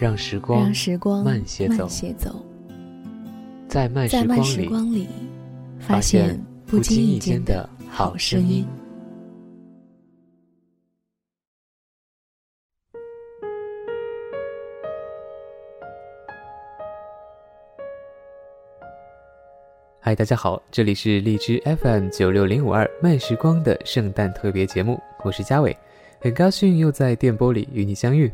让时光，让时光慢些走，在慢时光里，发现不经意间的好声音。嗨，大家好，这里是荔枝 FM 九六零五二慢时光的圣诞特别节目，我是嘉伟，很高兴又在电波里与你相遇。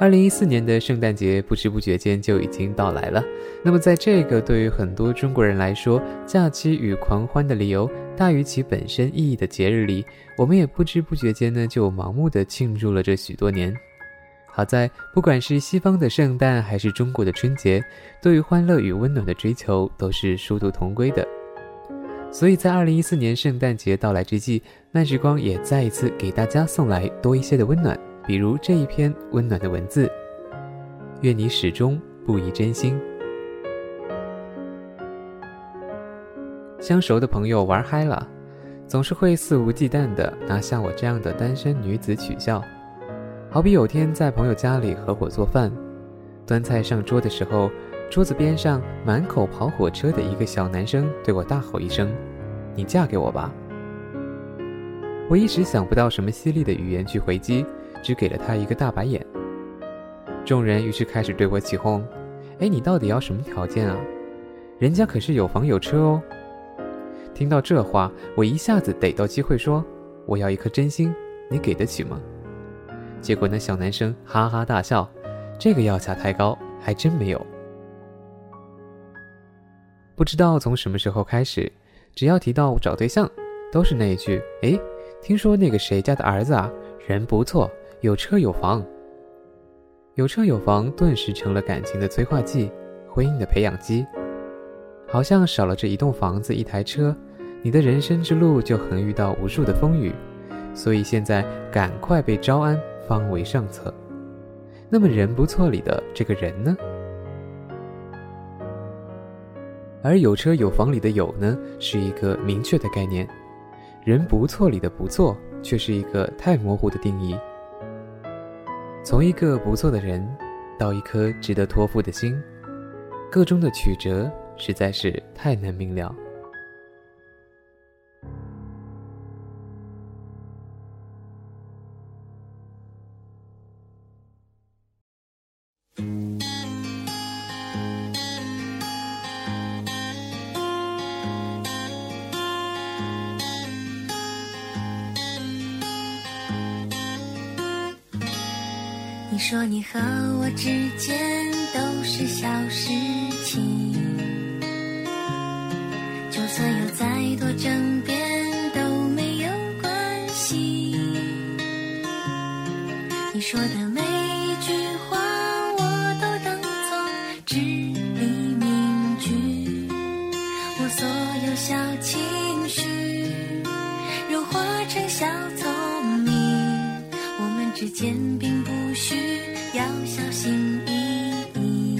二零一四年的圣诞节不知不觉间就已经到来了，那么在这个对于很多中国人来说假期与狂欢的理由大于其本身意义的节日里，我们也不知不觉间呢就盲目的庆祝了这许多年。好在，不管是西方的圣诞还是中国的春节，对于欢乐与温暖的追求都是殊途同归的。所以在二零一四年圣诞节到来之际，慢时光也再一次给大家送来多一些的温暖，比如这一篇温暖的文字：愿你始终不移真心。相熟的朋友玩嗨了，总是会肆无忌惮的拿像我这样的单身女子取笑。好比有天在朋友家里合伙做饭，端菜上桌的时候，桌子边上满口跑火车的一个小男生对我大吼一声：“你嫁给我吧！”我一时想不到什么犀利的语言去回击，只给了他一个大白眼。众人于是开始对我起哄：“哎，你到底要什么条件啊？人家可是有房有车哦！”听到这话，我一下子逮到机会说：“我要一颗真心，你给得起吗？”结果那小男生哈哈大笑，这个要价太高，还真没有。不知道从什么时候开始，只要提到找对象，都是那一句：“哎，听说那个谁家的儿子啊，人不错，有车有房。”有车有房顿时成了感情的催化剂，婚姻的培养基。好像少了这一栋房子、一台车，你的人生之路就横遇到无数的风雨。所以现在赶快被招安。方为上策。那么人不错里的这个人呢？而有车有房里的有呢，是一个明确的概念；人不错里的不错，却是一个太模糊的定义。从一个不错的人，到一颗值得托付的心，个中的曲折实在是太难明了。你说的每一句话我都当作至理名句，我所有小情绪融化成小聪明，我们之间并不需。要小心翼翼，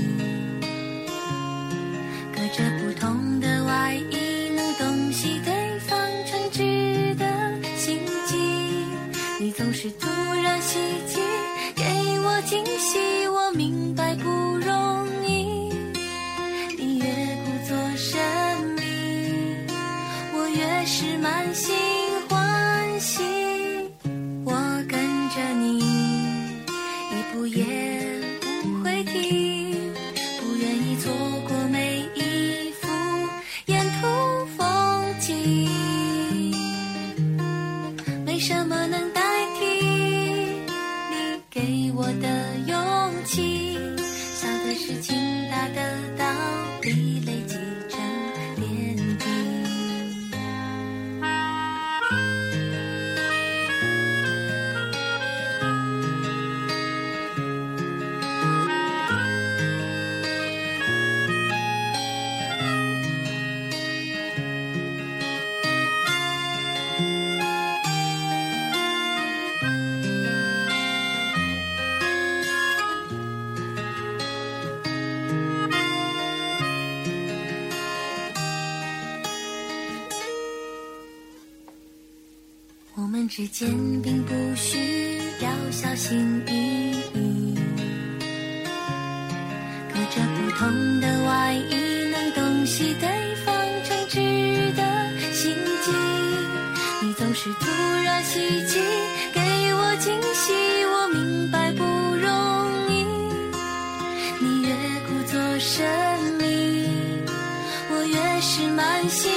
隔着不同的外衣，能洞悉对方真挚的心机。你总是之间并不需要小心翼翼，隔着不同的外衣，能洞悉对方诚挚的心机。你总是突然袭击，给我惊喜，我明白不容易。你越故作神秘，我越是满心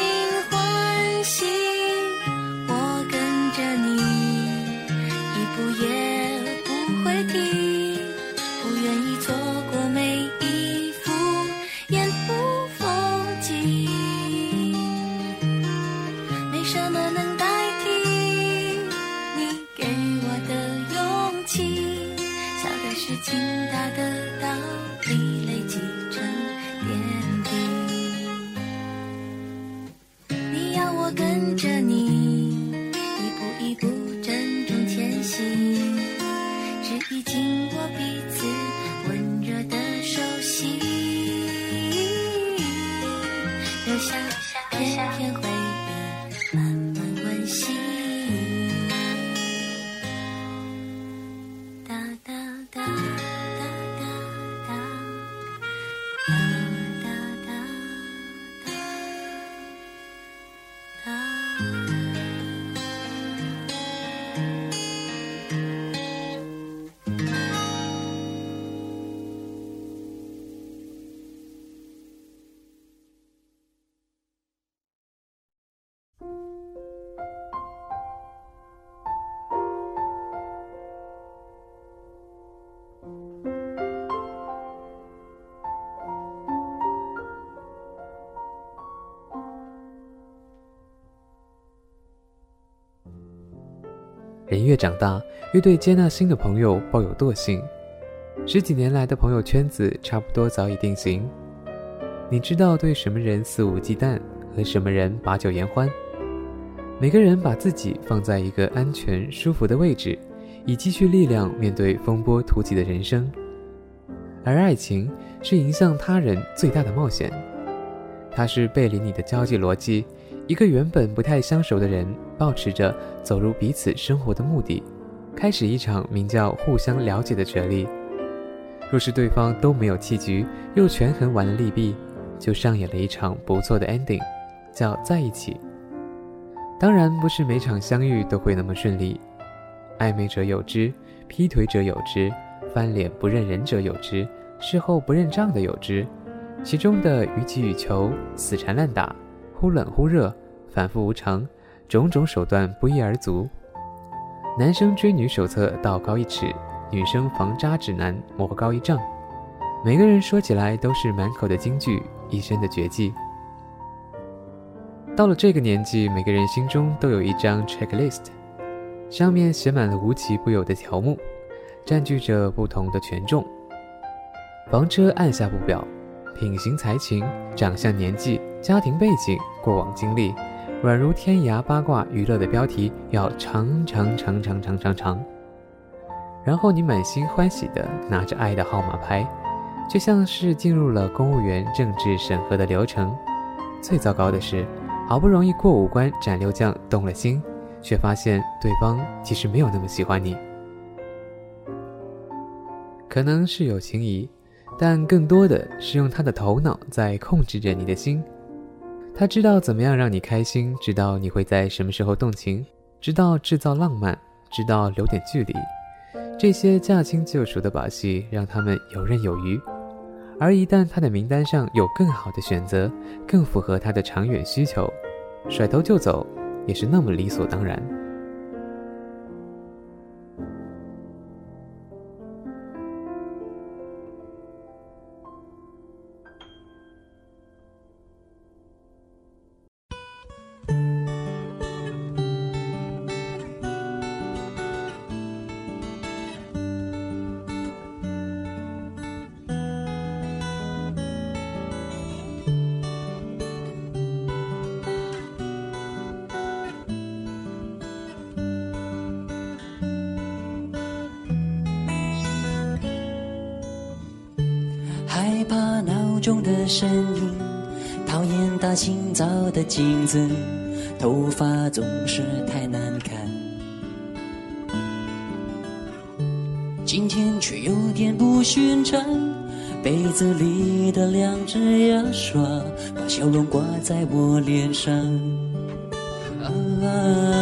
人越长大，越对接纳新的朋友抱有惰性。十几年来的朋友圈子差不多早已定型。你知道对什么人肆无忌惮，和什么人把酒言欢。每个人把自己放在一个安全舒服的位置，以积蓄力量面对风波突起的人生。而爱情是迎向他人最大的冒险，它是背离你的交际逻辑。一个原本不太相熟的人，保持着走入彼此生活的目的，开始一场名叫互相了解的角力。若是对方都没有弃局，又权衡完了利弊，就上演了一场不错的 ending，叫在一起。当然，不是每场相遇都会那么顺利，暧昧者有之，劈腿者有之，翻脸不认人者有之，事后不认账的有之，其中的予取予求、死缠烂打。忽冷忽热，反复无常，种种手段不一而足。男生追女手册道高一尺，女生防渣指南魔高一丈。每个人说起来都是满口的金句，一身的绝技。到了这个年纪，每个人心中都有一张 checklist，上面写满了无奇不有的条目，占据着不同的权重。房车按下不表，品行才情、长相年纪。家庭背景、过往经历，宛如天涯八卦娱乐的标题，要长长长长长长长。然后你满心欢喜地拿着爱的号码牌，就像是进入了公务员政治审核的流程。最糟糕的是，好不容易过五关斩六将，动了心，却发现对方其实没有那么喜欢你。可能是有情谊，但更多的是用他的头脑在控制着你的心。他知道怎么样让你开心，知道你会在什么时候动情，知道制造浪漫，知道留点距离。这些驾轻就熟的把戏让他们游刃有余。而一旦他的名单上有更好的选择，更符合他的长远需求，甩头就走也是那么理所当然。中的身影，讨厌大清早的镜子，头发总是太难看。今天却有点不寻常，被子里的两只牙刷，把笑容挂在我脸上。啊。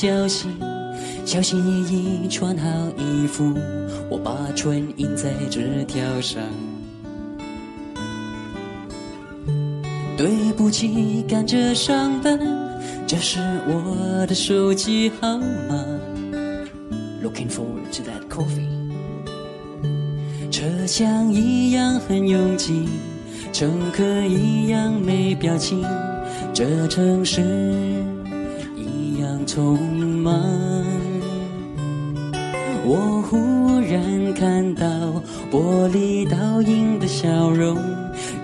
把你叫醒，小心翼翼穿好衣服，我把唇印在纸条上。对不起，赶着上班，这是我的手机号码。Looking forward to that coffee。车厢一样很拥挤，乘客一样没表情，这城市一样匆忽然看到玻璃倒映的笑容。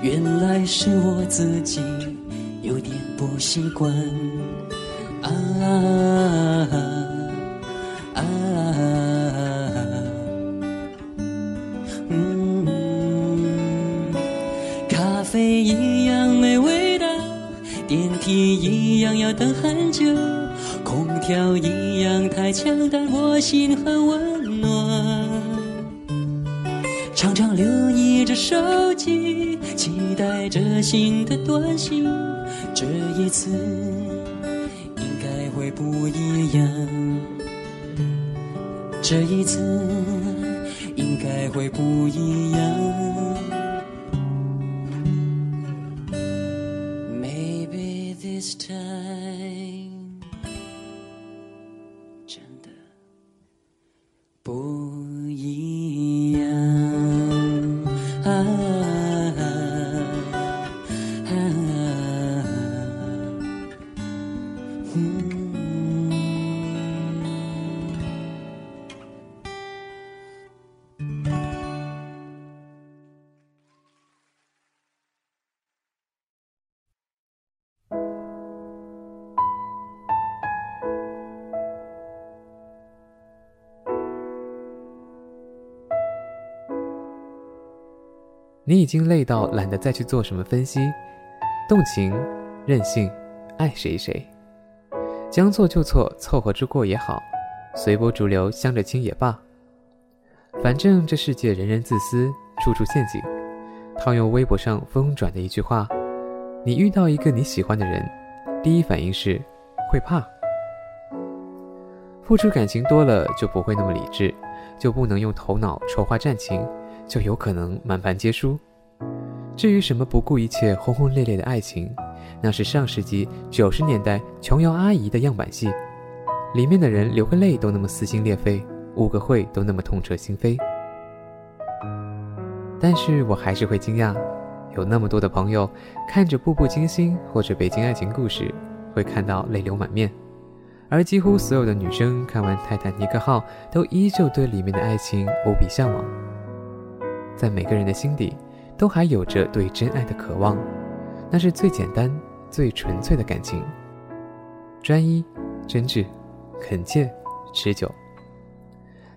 原来是我自己有点不习惯，啊啊，嗯，咖啡一样没味道，电梯一样要等很久，空调一样太强，但我心很温手机。期待着新的短信，这一次应该会不一样。这一次应该会不一样。你已经累到懒得再去做什么分析，动情、任性、爱谁谁，将错就错，凑合着过也好，随波逐流，向着亲也罢。反正这世界人人自私，处处陷阱。套用微博上疯转的一句话：你遇到一个你喜欢的人，第一反应是会怕。付出感情多了就不会那么理智，就不能用头脑筹划战情。就有可能满盘皆输。至于什么不顾一切、轰轰烈烈的爱情，那是上世纪九十年代琼瑶阿姨的样板戏，里面的人流个泪都那么撕心裂肺，误个会都那么痛彻心扉。但是我还是会惊讶，有那么多的朋友看着《步步惊心》或者《北京爱情故事》，会看到泪流满面，而几乎所有的女生看完《泰坦尼克号》，都依旧对里面的爱情无比向往。在每个人的心底，都还有着对真爱的渴望，那是最简单、最纯粹的感情，专一、真挚、恳切、持久、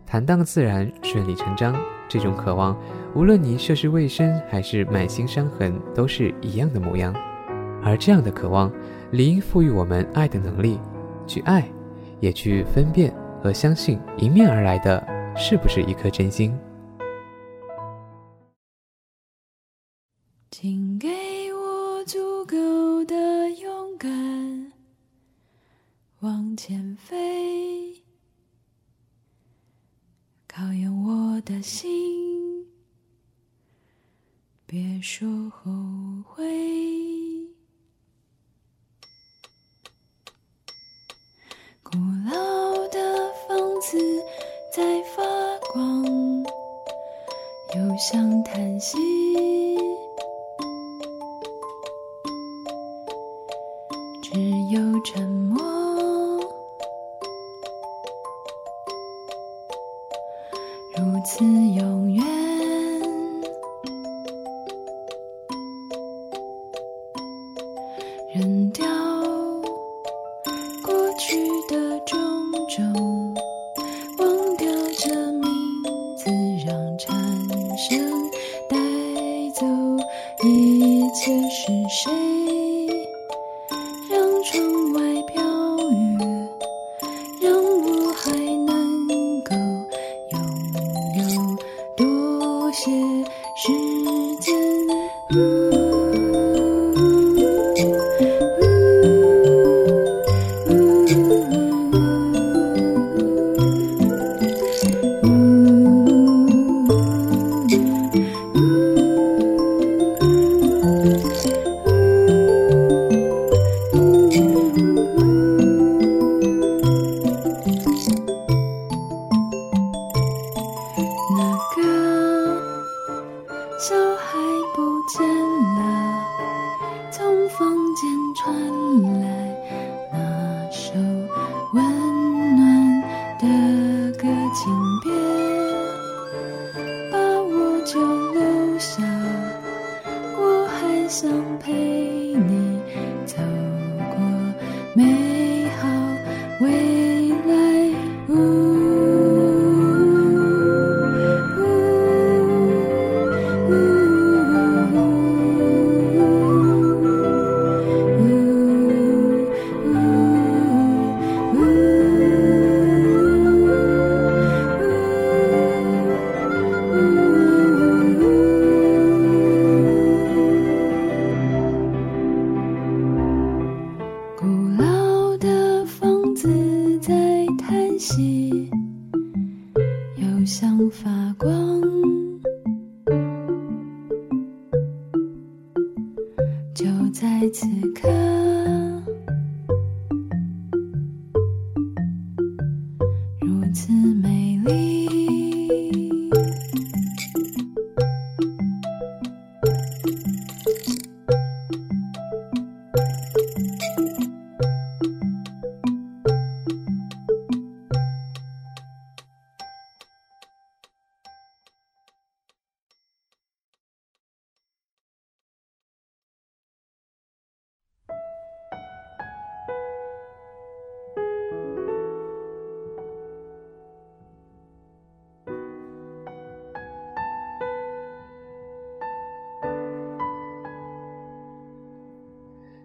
坦荡自然、顺理成章。这种渴望，无论你涉世未深还是满心伤痕，都是一样的模样。而这样的渴望，理应赋予我们爱的能力，去爱，也去分辨和相信迎面而来的是不是一颗真心。请给我足够的勇敢，往前飞，考验我的心，别说后悔。古老的房子在发光，又像叹息。又沉默，如此永远。扔掉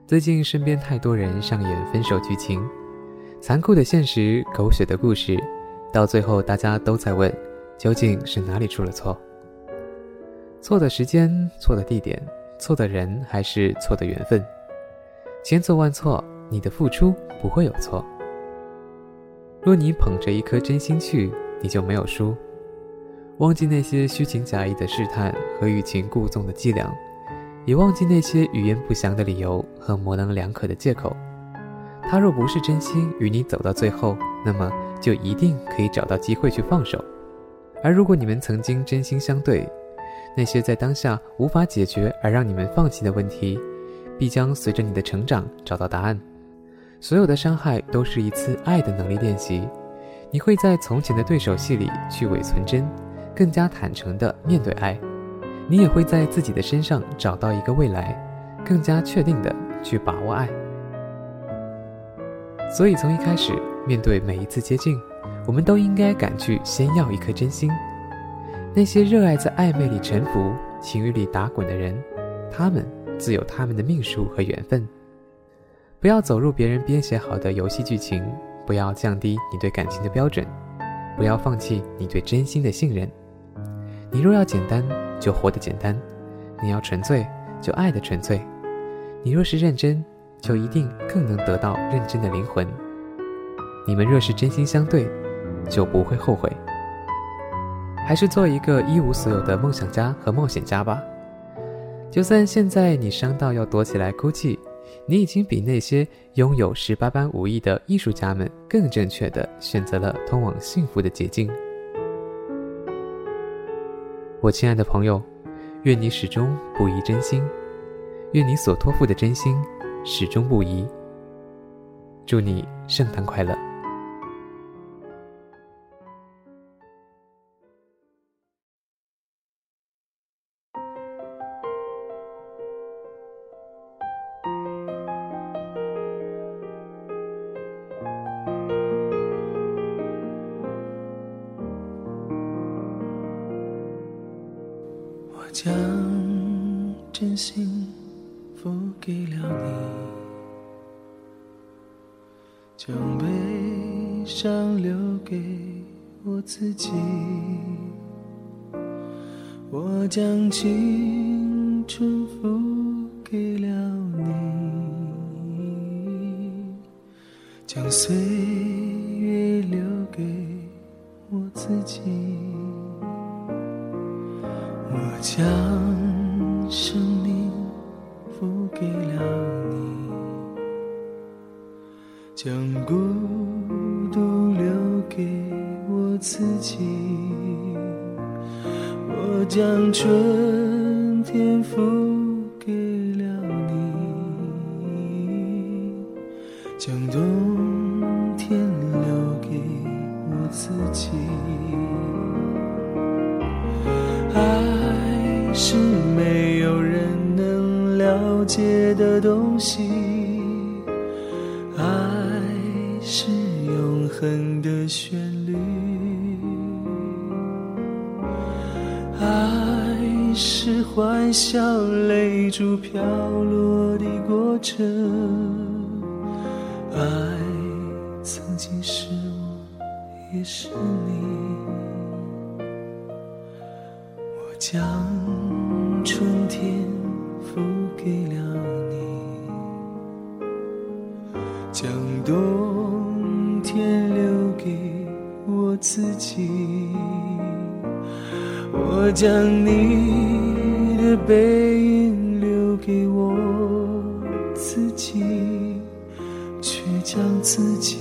最近身边太多人上演分手剧情，残酷的现实，狗血的故事，到最后大家都在问，究竟是哪里出了错？错的时间，错的地点，错的人，还是错的缘分？千错万错，你的付出不会有错。若你捧着一颗真心去，你就没有输。忘记那些虚情假意的试探和欲擒故纵的伎俩。也忘记那些语言不详的理由和模棱两可的借口。他若不是真心与你走到最后，那么就一定可以找到机会去放手。而如果你们曾经真心相对，那些在当下无法解决而让你们放弃的问题，必将随着你的成长找到答案。所有的伤害都是一次爱的能力练习。你会在从前的对手戏里去伪存真，更加坦诚地面对爱。你也会在自己的身上找到一个未来，更加确定的去把握爱。所以从一开始，面对每一次接近，我们都应该敢去先要一颗真心。那些热爱在暧昧里沉浮、情欲里打滚的人，他们自有他们的命数和缘分。不要走入别人编写好的游戏剧情，不要降低你对感情的标准，不要放弃你对真心的信任。你若要简单。就活得简单，你要纯粹，就爱的纯粹。你若是认真，就一定更能得到认真的灵魂。你们若是真心相对，就不会后悔。还是做一个一无所有的梦想家和冒险家吧。就算现在你伤到要躲起来哭泣，你已经比那些拥有十八般武艺的艺术家们更正确的选择了通往幸福的捷径。我亲爱的朋友，愿你始终不移真心，愿你所托付的真心始终不移。祝你圣诞快乐。己。我将青春付给了你，将岁了解的东西，爱是永恒的旋律，爱是欢笑泪珠飘落的过程，我将你的背影留给我自己，却将自己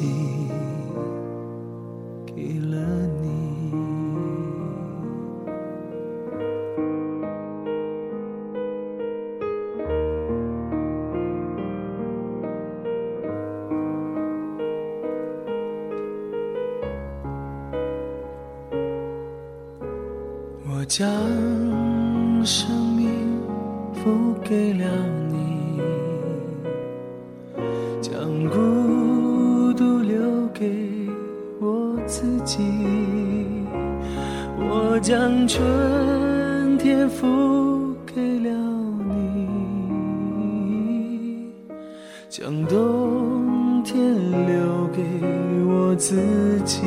付给了你，将冬天留给我自己。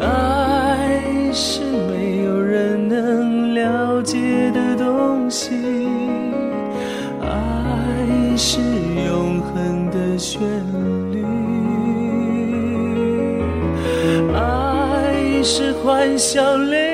爱是没有人能了解的东西，爱是永恒的旋律，爱是欢笑泪